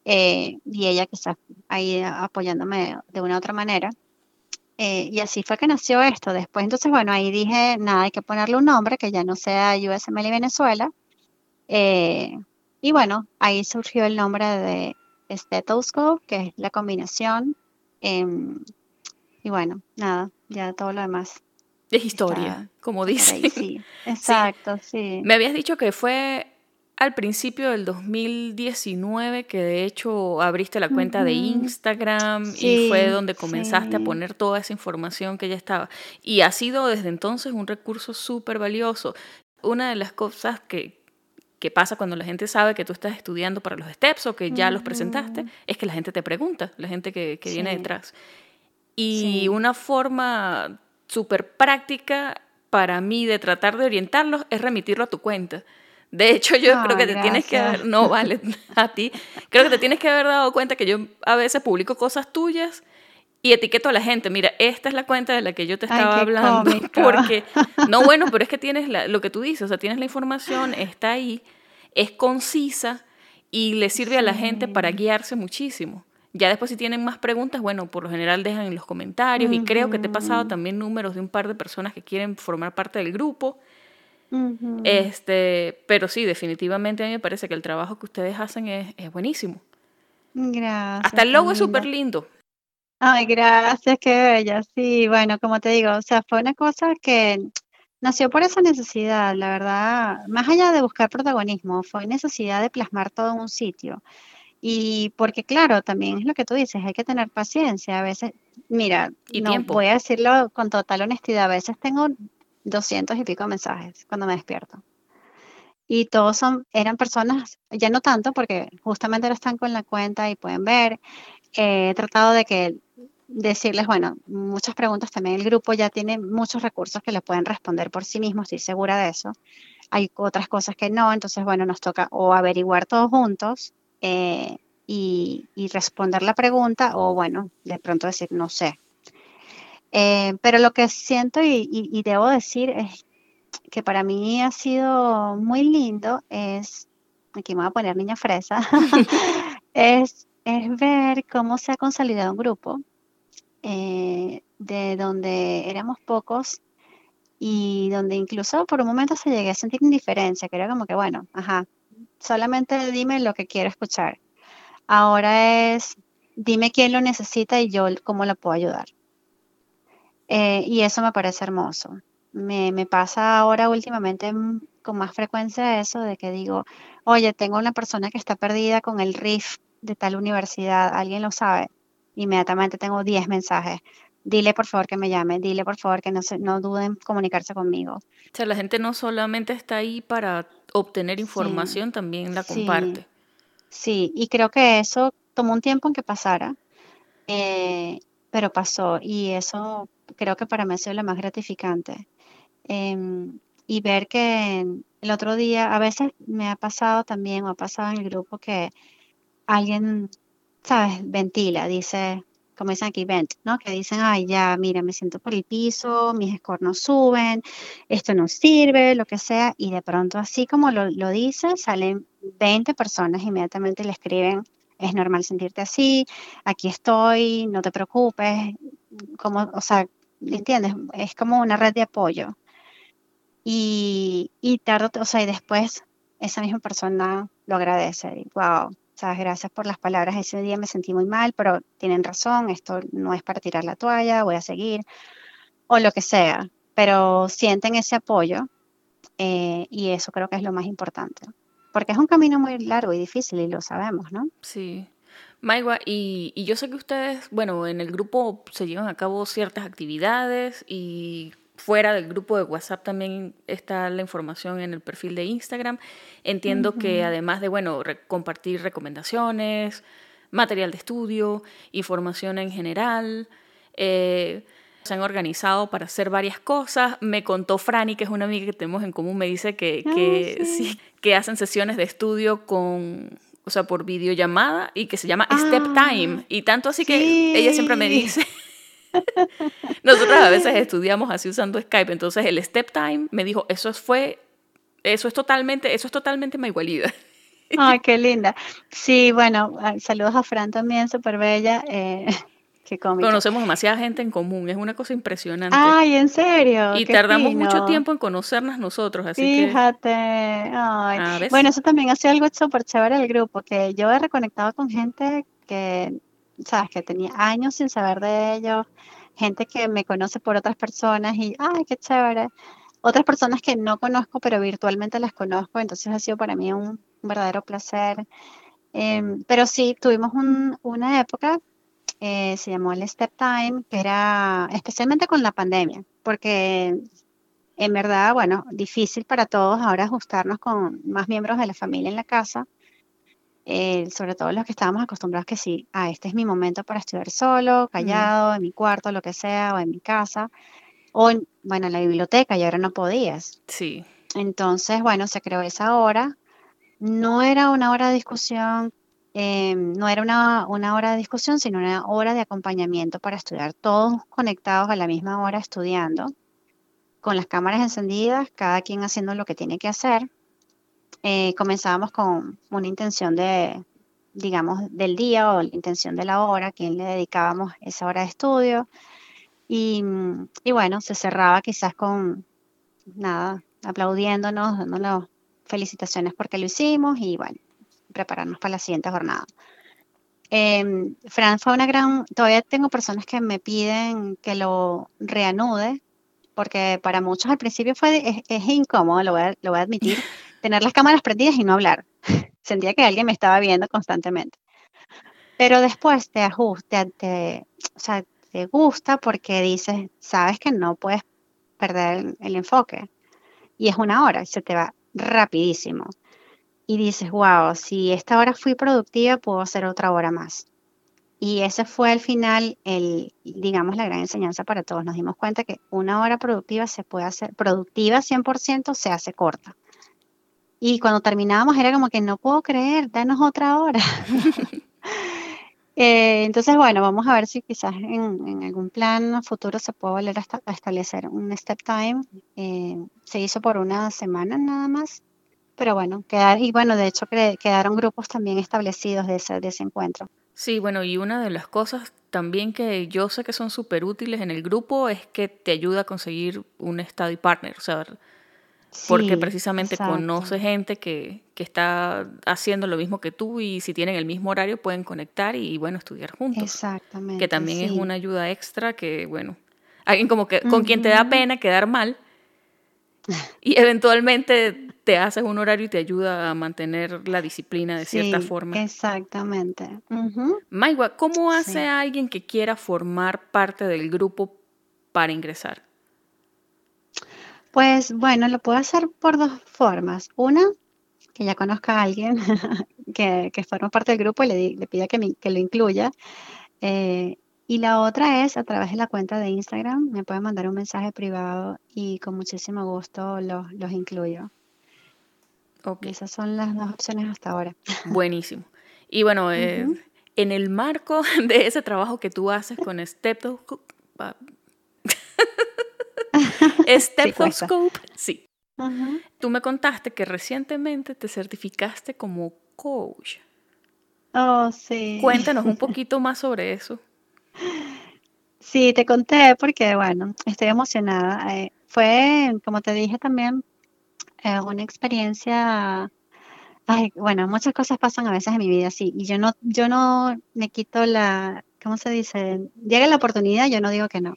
y ella está ahí apoyándome de una u otra manera. Eh, y así fue que nació esto. Después, entonces, bueno, ahí dije, nada, hay que ponerle un nombre que ya no sea USML y Venezuela. Eh, y bueno, ahí surgió el nombre de Stethoscope, que es la combinación. Em, y bueno, nada, ya todo lo demás. Es historia, como dice. Sí, exacto, sí. Me habías dicho que fue al principio del 2019 que de hecho abriste la cuenta de Instagram y fue donde comenzaste a poner toda esa información que ya estaba. Y ha sido desde entonces un recurso súper valioso. Una de las cosas que, que pasa cuando la gente sabe que tú estás estudiando para los steps o que ya los presentaste es que la gente te pregunta, la gente que, que viene detrás. Y una forma súper práctica para mí de tratar de orientarlos es remitirlo a tu cuenta. De hecho, yo creo que te tienes que haber, no vale a ti, creo que te tienes que haber dado cuenta que yo a veces publico cosas tuyas y etiqueto a la gente, mira, esta es la cuenta de la que yo te estaba hablando, porque, no, bueno, pero es que tienes lo que tú dices, o sea, tienes la información, está ahí, es concisa y le sirve a la gente para guiarse muchísimo. Ya después si tienen más preguntas, bueno, por lo general dejan en los comentarios y creo que te he pasado también números de un par de personas que quieren formar parte del grupo. Este, pero sí, definitivamente a mí me parece que el trabajo que ustedes hacen es, es buenísimo. Gracias. Hasta el logo es súper lindo. Ay, gracias, qué bella. Sí, bueno, como te digo, o sea, fue una cosa que nació por esa necesidad, la verdad, más allá de buscar protagonismo, fue necesidad de plasmar todo en un sitio. Y porque claro, también es lo que tú dices, hay que tener paciencia. A veces, mira, y no voy a decirlo con total honestidad, a veces tengo doscientos y pico mensajes cuando me despierto. Y todos son, eran personas, ya no tanto porque justamente ahora están con la cuenta y pueden ver. Eh, he tratado de que decirles, bueno, muchas preguntas también. El grupo ya tiene muchos recursos que le pueden responder por sí mismos, estoy segura de eso. Hay otras cosas que no, entonces, bueno, nos toca o averiguar todos juntos eh, y, responder la pregunta o bueno, de pronto decir no sé. Eh, pero lo que siento y, debo decir es que para mí ha sido muy lindo es, aquí me voy a poner niña fresa, es, es ver cómo se ha consolidado un grupo eh, de donde éramos pocos y donde incluso por un momento se llegué a sentir indiferencia, que era como que, bueno, ajá, solamente dime lo que quiero escuchar. Ahora es, dime quién lo necesita y yo cómo lo puedo ayudar. Eh, y eso me parece hermoso. Me, me, pasa ahora últimamente con más frecuencia eso de que digo, oye, tengo una persona que está perdida con el RIF de tal universidad, alguien lo sabe. Inmediatamente tengo 10 mensajes. Dile por favor que me llame, dile por favor que no, se, no duden en comunicarse conmigo. O sea, la gente no solamente está ahí para obtener información, también la comparte. Sí, y creo que eso tomó un tiempo en que pasara, eh, pero pasó y eso creo que para mí ha sido lo más gratificante. Em, y ver que el otro día, a veces me ha pasado también, o ha pasado en el grupo que alguien, ¿sabes? Ventila, dice, como dicen aquí, vent, ¿no? Que dicen, ay, ya, mira, me siento por el piso, mis scores no suben, esto no sirve, lo que sea, y de pronto, así como lo, lo dice, salen 20 personas inmediatamente le escriben, es normal sentirte así, aquí estoy, no te preocupes, como, o sea, ¿entiendes? Es como una red de apoyo. Y, y tarde, o sea, y después esa misma persona lo agradece, y wow, sea, gracias por las palabras. Ese día me sentí muy mal, pero tienen razón, esto no es para tirar la toalla, voy a seguir, o lo que sea. Pero sienten ese apoyo eh, y eso creo que es lo más importante. Porque es un camino muy largo y difícil y lo sabemos, ¿no? Sí. Maigua, y, y yo sé que ustedes, bueno, en el grupo se llevan a cabo ciertas actividades y fuera del grupo de WhatsApp también está la información en el perfil de Instagram. Entiendo que además de, bueno, compartir recomendaciones, material de estudio, información en general, eh, se han organizado para hacer varias cosas. Me contó Franny, que es una amiga que tenemos en común, me dice que, que, sí. que hacen sesiones de estudio con, o sea, por videollamada y que se llama Step ah, Time. Y tanto así que ella siempre me dice Nosotros a veces estudiamos así usando Skype, entonces el step time me dijo, eso fue, eso es totalmente, eso es totalmente igualidad. Ay, qué linda. Sí, bueno, saludos a Fran también, súper bella. Eh, qué cómico. Conocemos demasiada gente en común, es una cosa impresionante. Ay, ¿en serio? Y tardamos mucho tiempo en conocernos nosotros, así Fíjate. Ay. Bueno, eso también ha sido algo súper chévere del grupo, que yo he reconectado con gente que sabes, que tenía años sin saber de ellos, gente que me conoce por otras personas y, ay, qué chévere. Otras personas que no conozco, pero virtualmente las conozco, entonces ha sido para mí un un verdadero placer. Em, pero sí, tuvimos una época, eh, se llamó el Step Time, que era especialmente con la pandemia, porque en verdad, bueno, difícil para todos ahora ajustarnos con más miembros de la familia en la casa, eh, sobre todo los que estábamos acostumbrados que sí, ah, este es mi momento para estudiar solo, callado, en mi cuarto, lo que sea, o en mi casa, o en, bueno, en la biblioteca, y ahora no podías. Sí. Entonces, bueno, se creó esa hora. No era una hora de discusión, eh, no era una, una hora de discusión, sino una hora de acompañamiento para estudiar, todos conectados a la misma hora estudiando con las cámaras encendidas, cada quien haciendo lo que tiene que hacer. Eh, comenzábamos con una intención de, digamos, del día o la intención de la hora, quién le dedicábamos esa hora de estudio. Y, y bueno, se cerraba quizás con, nada, aplaudiéndonos, dándonos felicitaciones porque lo hicimos y bueno, prepararnos para la siguiente jornada. Eh, Fran fue una gran, todavía tengo personas que me piden que lo reanude, porque para muchos al principio fue, es, incómodo, lo voy, a, lo voy a admitir, tener las cámaras prendidas y no hablar. Sentía que alguien me estaba viendo constantemente. Pero después te ajusta, te, o sea, te gusta porque dices, sabes que no puedes perder el, enfoque. Y es una hora, se te va rapidísimo. Y dices, wow, si esta hora fui productiva, puedo hacer otra hora más. Y ese fue al final, el, digamos, la gran enseñanza para todos. Nos dimos cuenta que una hora productiva se puede hacer, productiva 100% se hace corta. Y cuando terminábamos era como que no puedo creer, danos otra hora. Eh, entonces, bueno, vamos a ver si quizás en, algún plan futuro se puede volver a, establecer un step time. Eh, se hizo por una semana nada más, pero bueno, quedar, y bueno, de hecho quedaron grupos también establecidos de ese, de ese encuentro. Sí, bueno, y una de las cosas también que yo sé que son súper útiles en el grupo es que te ayuda a conseguir un study partner, o sea, porque precisamente conoce gente que, que, está haciendo lo mismo que tú y si tienen el mismo horario pueden conectar y, bueno, estudiar juntos. Exactamente. Que también es una ayuda extra que, bueno, alguien como que con quien te da pena quedar mal y eventualmente te haces un horario y te ayuda a mantener la disciplina de cierta forma. Exactamente. Maigua, ¿cómo hace alguien que quiera formar parte del grupo para ingresar? Pues bueno, lo puedo hacer por dos formas. Una, que ya conozca a alguien que, que forma parte del grupo y le, le pida que, que lo incluya. Eh, y la otra es a través de la cuenta de Instagram, me pueden mandar un mensaje privado y con muchísimo gusto los, los incluyo. Esas son las dos opciones hasta ahora. Buenísimo. Y bueno, eh, en el marco de ese trabajo que tú haces con Stethoscope, Stethoscope, sí. Tú me contaste que recientemente te certificaste como coach. Oh, sí. Cuéntanos un poquito más sobre eso. Sí, te conté porque, bueno, estoy emocionada. Eh, fue, como te dije también, eh, una experiencia, ay, bueno, muchas cosas pasan a veces en mi vida, sí, y yo no, yo no me quito la, ¿cómo se dice? Llega la oportunidad, yo no digo que no.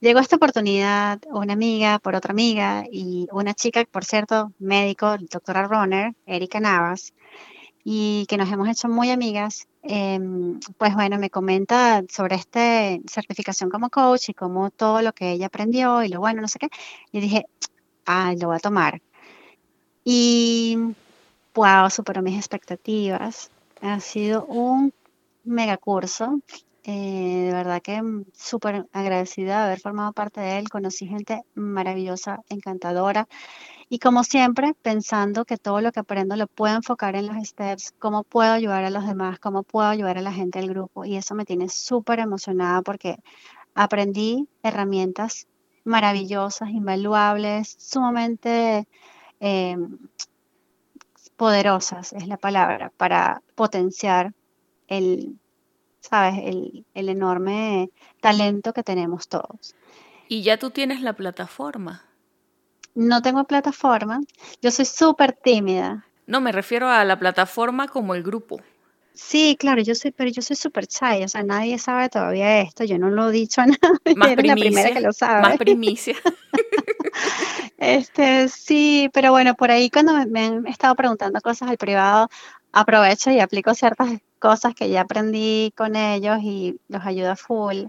Llegó esta oportunidad una amiga por otra amiga y una chica, por cierto, médico, doctora Roner, Erika Navas, y que nos hemos hecho muy amigas, em, pues bueno, me comenta sobre esta certificación como coach y como todo lo que ella aprendió y lo bueno, no sé qué. Y dije, ah, lo voy a tomar. Y, wow, superó mis expectativas. Ha sido un mega curso. Eh, de verdad que súper agradecida de haber formado parte de él. Conocí gente maravillosa, encantadora. Y como siempre, pensando que todo lo que aprendo lo puedo enfocar en los steps, cómo puedo ayudar a los demás, cómo puedo ayudar a la gente del grupo. Y eso me tiene súper emocionada porque aprendí herramientas maravillosas, invaluables, sumamente eh, poderosas, es la palabra, para potenciar el, ¿sabes? El, el enorme talento que tenemos todos. Y ya tú tienes la plataforma. No tengo plataforma. Yo soy súper tímida. No, me refiero a la plataforma como el grupo. Sí, claro, yo soy, pero yo soy súper shy, o sea, nadie sabe todavía esto, yo no lo he dicho a nadie, Más eres la primera que primicia, lo más sabe. primicia. Este, sí, pero bueno, por ahí cuando me, me han estado preguntando cosas al privado, aprovecho y aplico ciertas cosas que ya aprendí con ellos y los ayudo full.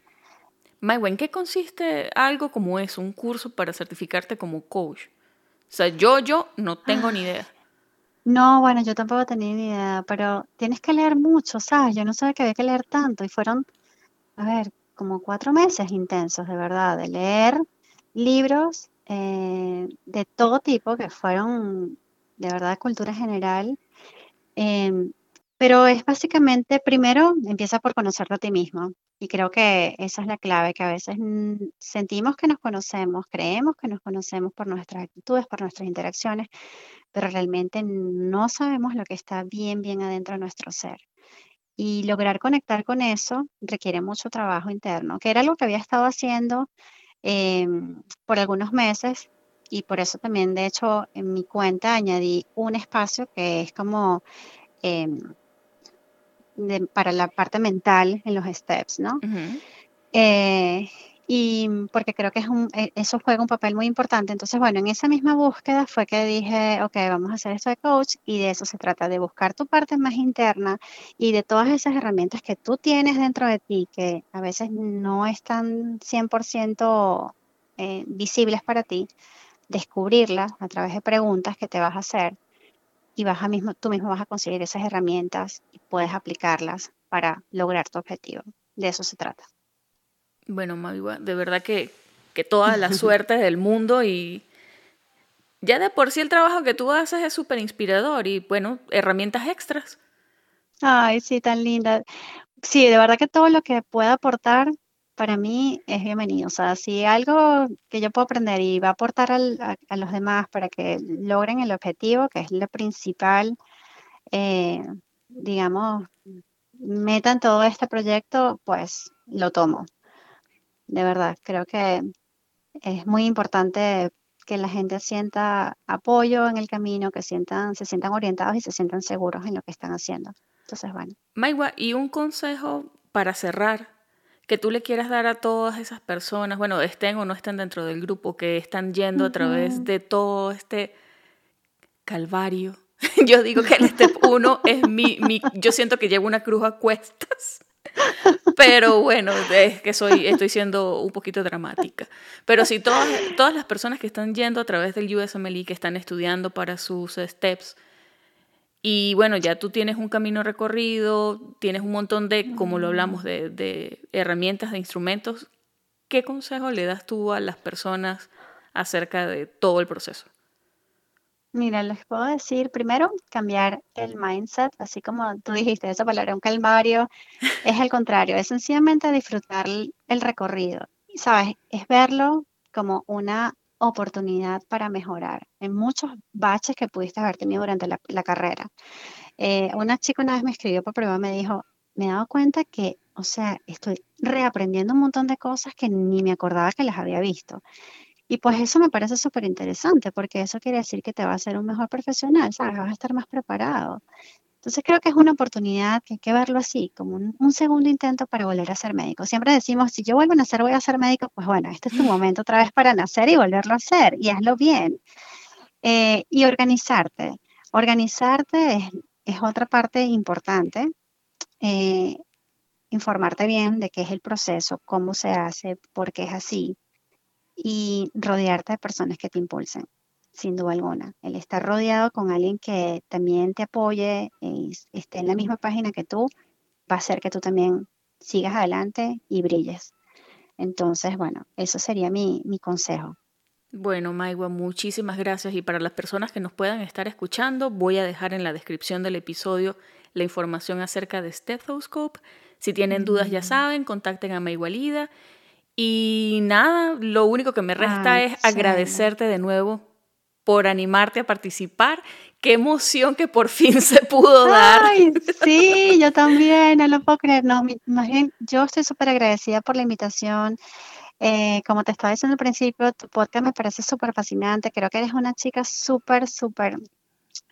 Maiwa, ¿en qué consiste algo como eso, un curso para certificarte como coach? O sea, yo, yo no tengo ni idea. No, bueno, yo tampoco tenía ni idea, pero tienes que leer mucho, ¿sabes? Yo no sabía que había que leer tanto y fueron, a ver, como cuatro meses intensos, de verdad, de leer libros eh, de todo tipo que fueron de verdad cultura general. Em, pero es básicamente, primero, empieza por conocerte a ti mismo. Y creo que esa es la clave, que a veces mm, sentimos que nos conocemos, creemos que nos conocemos por nuestras actitudes, por nuestras interacciones, pero realmente no sabemos lo que está bien, bien adentro de nuestro ser. Y lograr conectar con eso requiere mucho trabajo interno, que era lo que había estado haciendo em, por algunos meses y por eso también, de hecho, en mi cuenta añadí un espacio que es como em, de- para la parte mental en los steps, ¿no? Eh, y porque creo que es un, e- eso juega un papel muy importante. Entonces, bueno, en esa misma búsqueda fue que dije, ok, vamos a hacer esto de coach y de eso se trata, de buscar tu parte más interna y de todas esas herramientas que tú tienes dentro de ti, que a veces no están 100% eh, visibles para ti, descubrirlas a través de preguntas que te vas a hacer y vas a mismo, tú mismo vas a conseguir esas herramientas y puedes aplicarlas para lograr tu objetivo. De eso se trata. Bueno, Maiwa, de verdad que, que toda la suerte del mundo y ya de por sí el trabajo que tú haces es súper inspirador y bueno, herramientas extras. Ay, sí, tan linda. Sí, de verdad que todo lo que pueda aportar para mí es bienvenido. O sea, si algo que yo puedo aprender y va a aportar a, los demás para que logren el objetivo, que es lo principal, eh, digamos, meta en todo este proyecto, pues lo tomo. De verdad, creo que es muy importante que la gente sienta apoyo en el camino, que sientan, se sientan orientados y se sientan seguros en lo que están haciendo. Entonces, bueno. Maiwa, y un consejo para cerrar que tú le quieras dar a todas esas personas, bueno, estén o no estén dentro del grupo, que están yendo a través de todo este calvario. Yo digo que el step uno es mi, mi, yo siento que llevo una cruz a cuestas. Pero bueno, es que soy, estoy siendo un poquito dramática. Pero si todas, todas las personas que están yendo a través del USMLE, que están estudiando para sus steps, y bueno, ya tú tienes un camino recorrido, tienes un montón de, como lo hablamos, de, de herramientas, de instrumentos, ¿qué consejo le das tú a las personas acerca de todo el proceso? Mira, les puedo decir, primero, cambiar el mindset, así como tú dijiste, esa palabra, un calvario, es el contrario, es sencillamente disfrutar el recorrido, ¿sabes? Es verlo como una oportunidad para mejorar en muchos baches que pudiste haber tenido durante la, la carrera. Eh, una chica una vez me escribió por prueba, me dijo, me he dado cuenta que, o sea, estoy reaprendiendo un montón de cosas que ni me acordaba que las había visto. Y pues eso me parece súper interesante, porque eso quiere decir que te va a hacer un mejor profesional, ¿sabes? Vas a estar más preparado. Entonces creo que es una oportunidad que hay que verlo así, como un, un segundo intento para volver a ser médico. Siempre decimos, si yo vuelvo a nacer, voy a ser médico, pues bueno, este es tu momento otra vez para nacer y volverlo a hacer, y hazlo bien. Eh, y organizarte. Organizarte es, es otra parte importante. Eh, informarte bien de qué es el proceso, cómo se hace, por qué es así y rodearte de personas que te impulsen, sin duda alguna. El estar rodeado con alguien que también te apoye, y esté en la misma página que tú, va a hacer que tú también sigas adelante y brilles. Entonces, bueno, eso sería mi, mi consejo. Bueno, Maigua, muchísimas gracias. Y para las personas que nos puedan estar escuchando, voy a dejar en la descripción del episodio la información acerca de Stethoscope. Si tienen dudas, ya saben, contacten a Maigualida. Y nada, lo único que me resta Ay, es agradecerte de nuevo por animarte a participar. Qué emoción que por fin se pudo dar. Ay, sí, yo también, no lo puedo creer. No, mi- más bien, yo estoy súper agradecida por la invitación. Eh, como te estaba diciendo al principio, tu podcast me parece súper fascinante. Creo que eres una chica súper, súper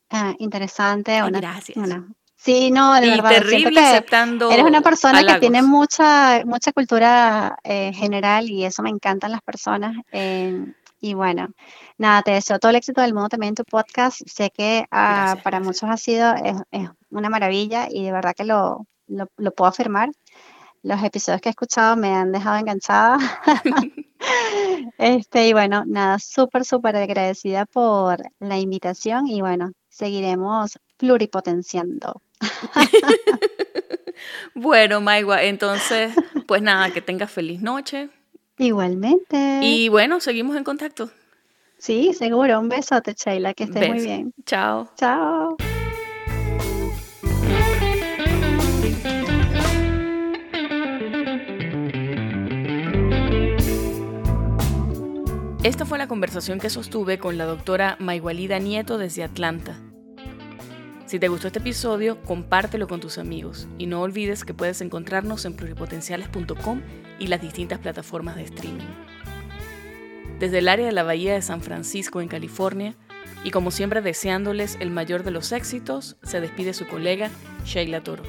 ah, interesante. Ay, Una, gracias. una- Sí, no, de y verdad. terrible aceptando. Eres una persona que tiene mucha, mucha cultura eh, general y eso me encantan las personas. eh, y bueno, nada, te deseo todo el éxito del mundo también en tu podcast. Sé que Gracias, para gracias. muchos ha sido es, es una maravilla y de verdad que lo, lo, lo puedo afirmar. Los episodios que he escuchado me han dejado enganchada. Este, y bueno, nada, súper, súper agradecida por la invitación y bueno, seguiremos pluripotenciando. Bueno, Maigua, entonces, pues nada, que tengas feliz noche. Igualmente. Y bueno, seguimos en contacto. Sí, seguro. Un besote, Sheila, que estés muy bien. Chao. Chao. Esta fue la conversación que sostuve con la doctora Maigualida Nieto desde Atlanta. Si te gustó este episodio, compártelo con tus amigos y no olvides que puedes encontrarnos en pluripotenciales.com y las distintas plataformas de streaming. Desde el área de la Bahía de San Francisco en California, y como siempre deseándoles el mayor de los éxitos, se despide su colega Sheila Toro.